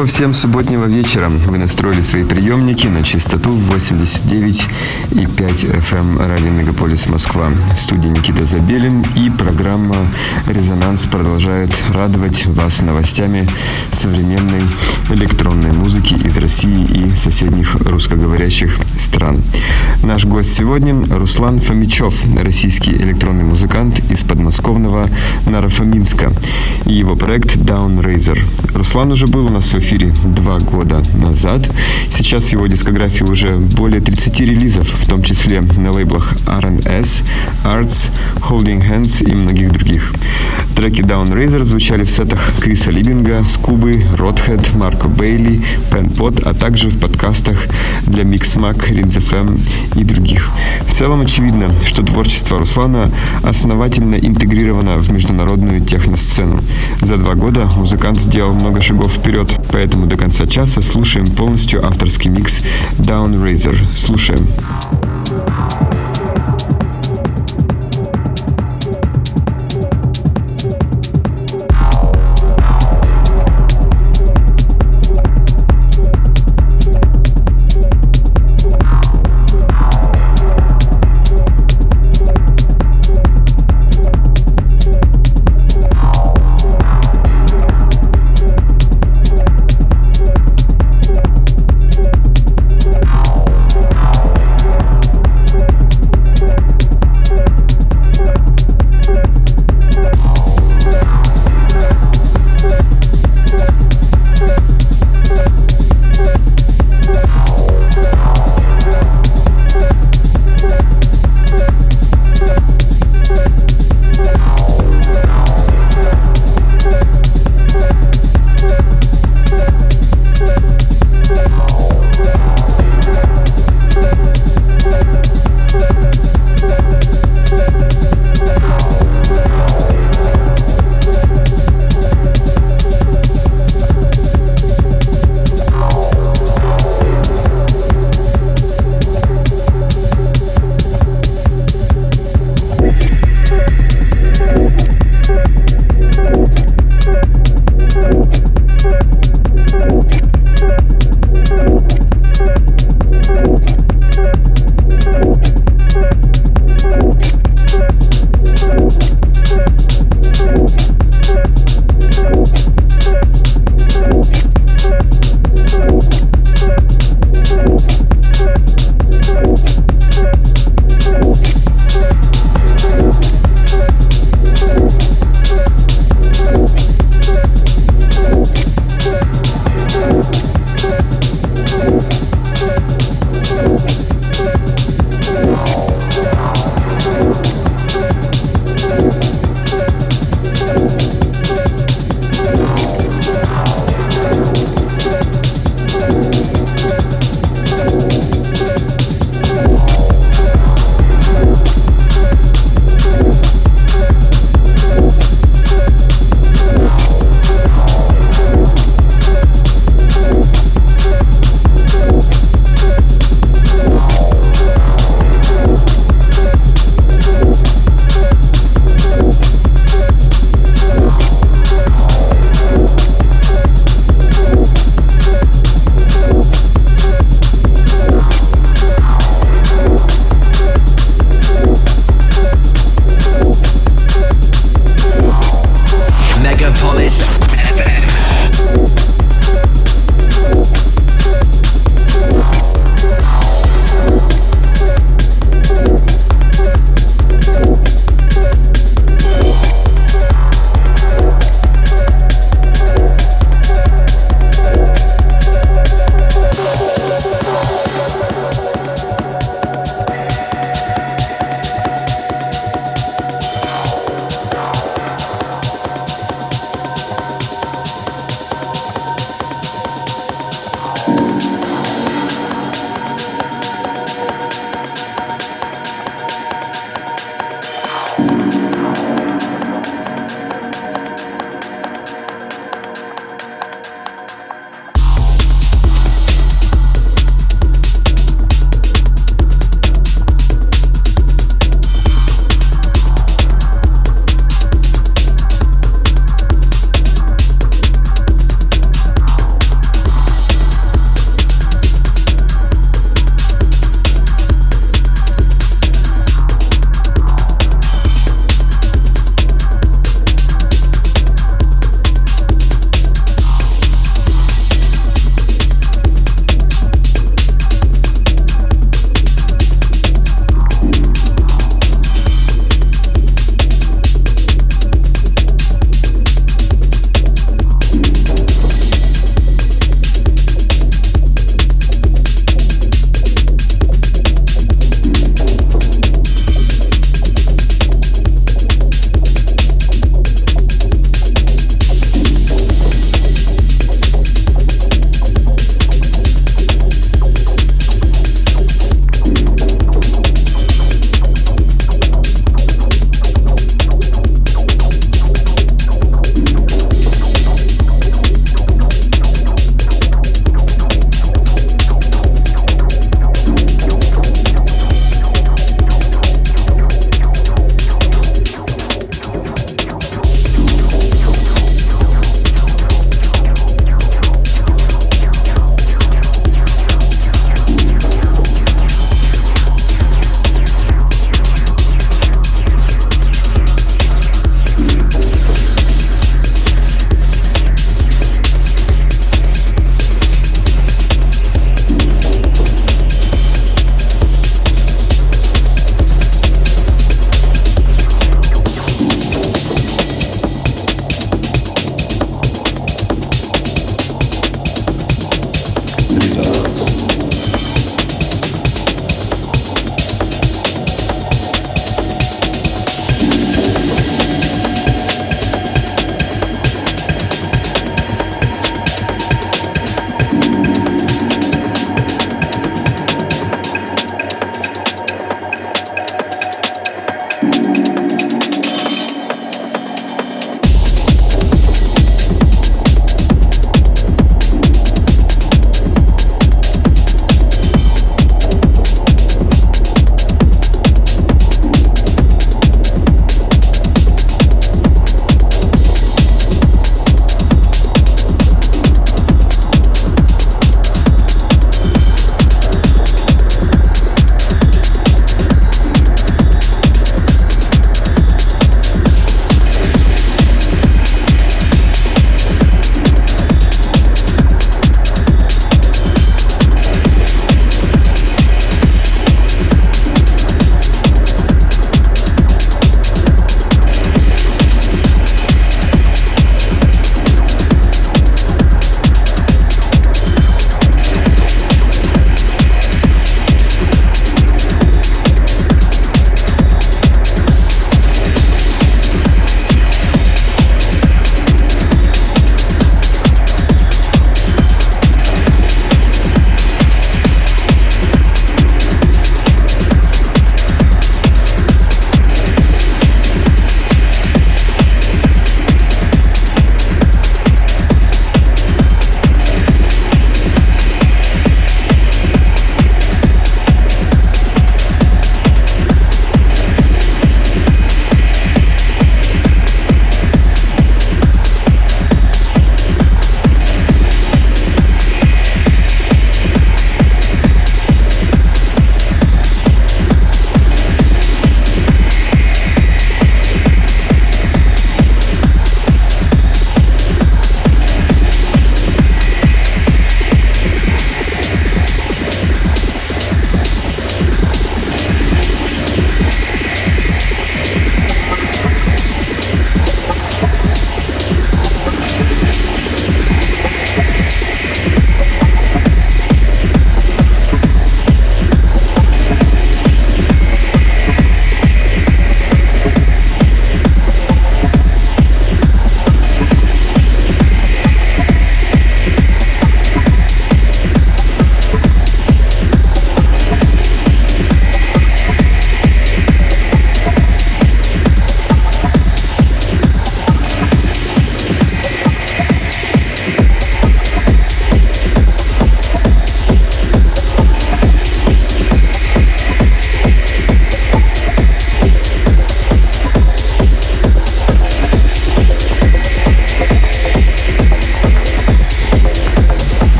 Доброго всем субботнего вечера. Вы настроили свои приемники на частоту 89,5 FM эм радио Мегаполис Москва. Студия Никита Забелин и программа «Резонанс» продолжает радовать вас новостями современной электронной музыки из России и соседних русскоговорящих стран. Наш гость сегодня Руслан Фомичев, российский электронный музыкант из подмосковного Нарафаминска и его проект Downraiser. Руслан уже был у нас в эфире два года назад. Сейчас в его дискографии уже более 30 релизов, в том числе на лейблах R&S, Arts, Holding Hands и многих других. Треки Down Razor звучали в сетах Криса Либинга, Скубы, Ротхед, Марко Бейли, Пенпот, а также в подкастах для Mixmag, FM и других. В целом очевидно, что творчество Руслана основательно интегрировано в международную техносцену. За два года музыкант сделал много шагов вперед Поэтому до конца часа слушаем полностью авторский микс Down Razor. Слушаем.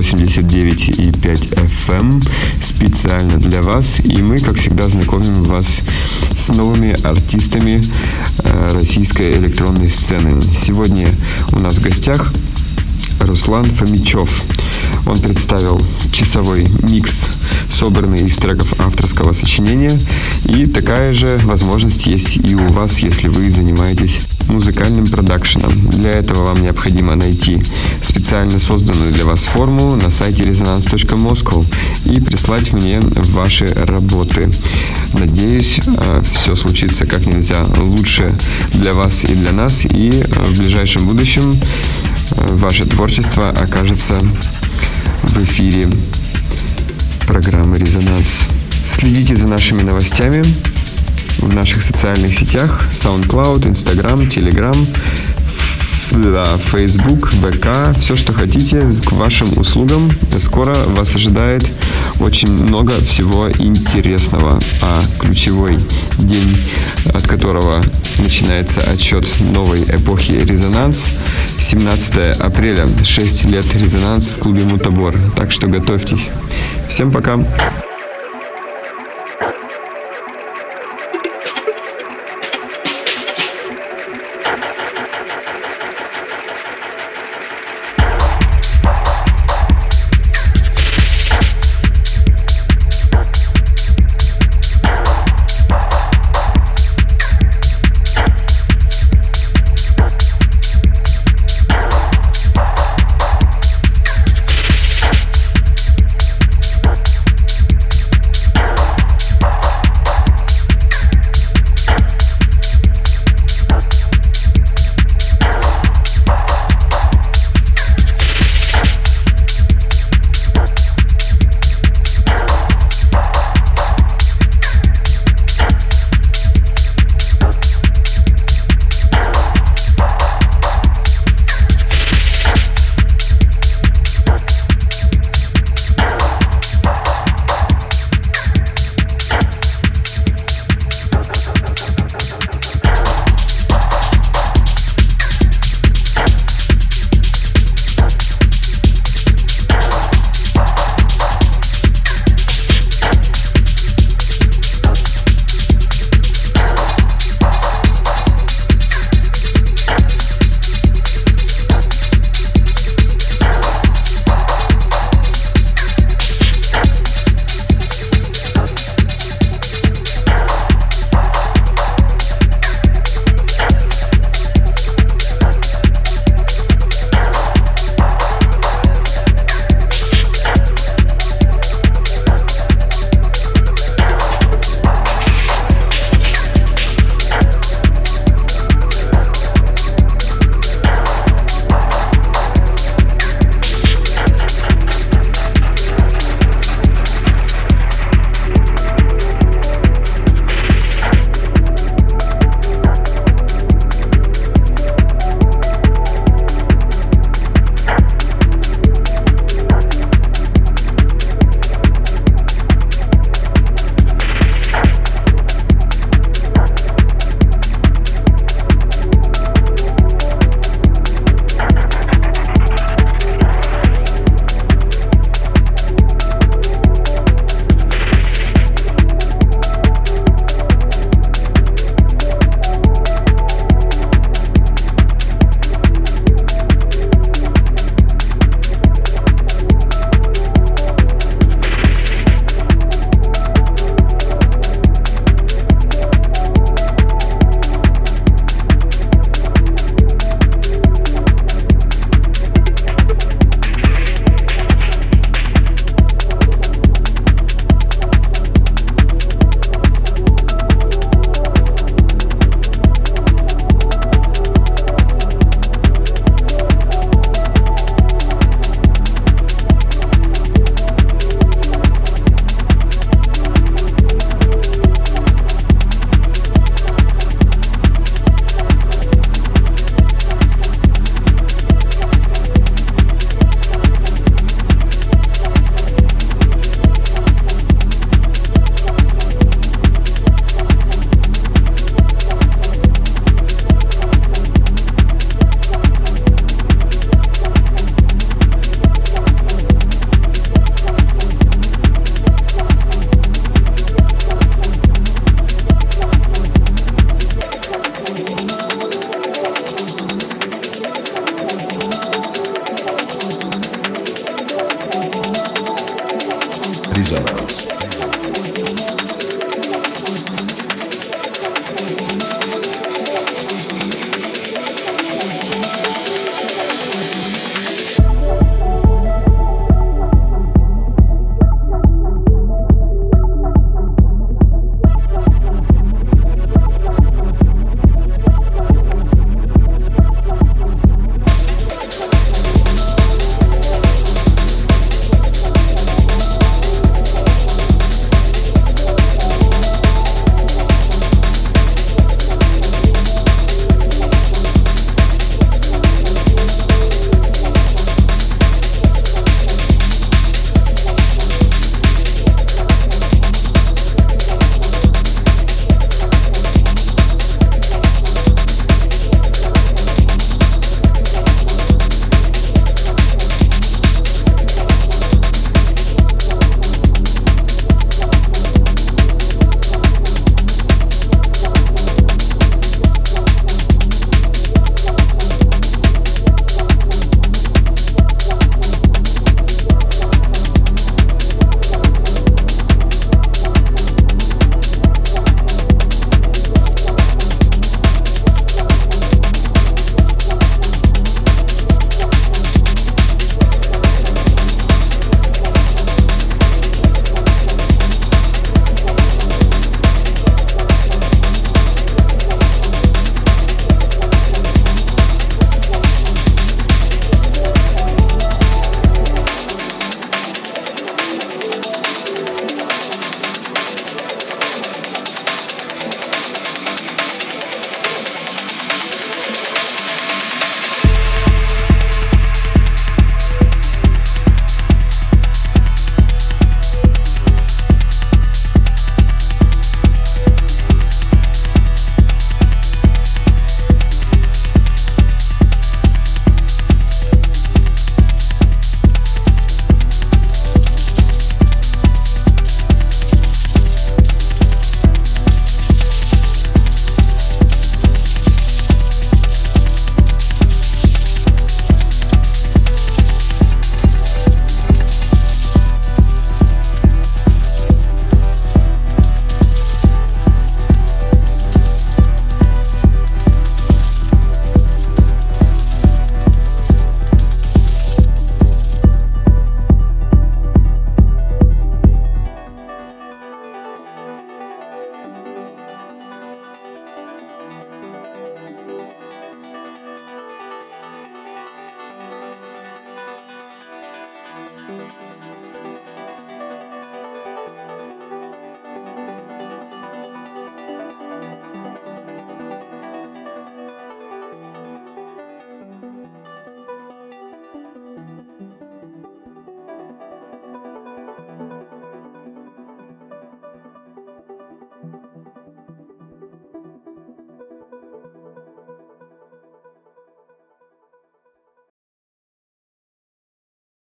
89,5 FM эм специально для вас. И мы, как всегда, знакомим вас с новыми артистами э, российской электронной сцены. Сегодня у нас в гостях Руслан Фомичев. Он представил часовой микс, собранный из треков авторского сочинения. И такая же возможность есть и у вас, если вы занимаетесь музыкальным продакшеном. Для этого вам необходимо найти специально созданную для вас форму на сайте resonance.moscow и прислать мне ваши работы. Надеюсь, э, все случится как нельзя лучше для вас и для нас, и э, в ближайшем будущем э, ваше творчество окажется в эфире программы «Резонанс». Следите за нашими новостями в наших социальных сетях SoundCloud, Instagram, Telegram, да, Facebook, ВК, все, что хотите, к вашим услугам. Скоро вас ожидает очень много всего интересного. А ключевой день, от которого начинается отчет новой эпохи «Резонанс», 17 апреля, 6 лет «Резонанс» в клубе «Мутабор». Так что готовьтесь. Всем пока!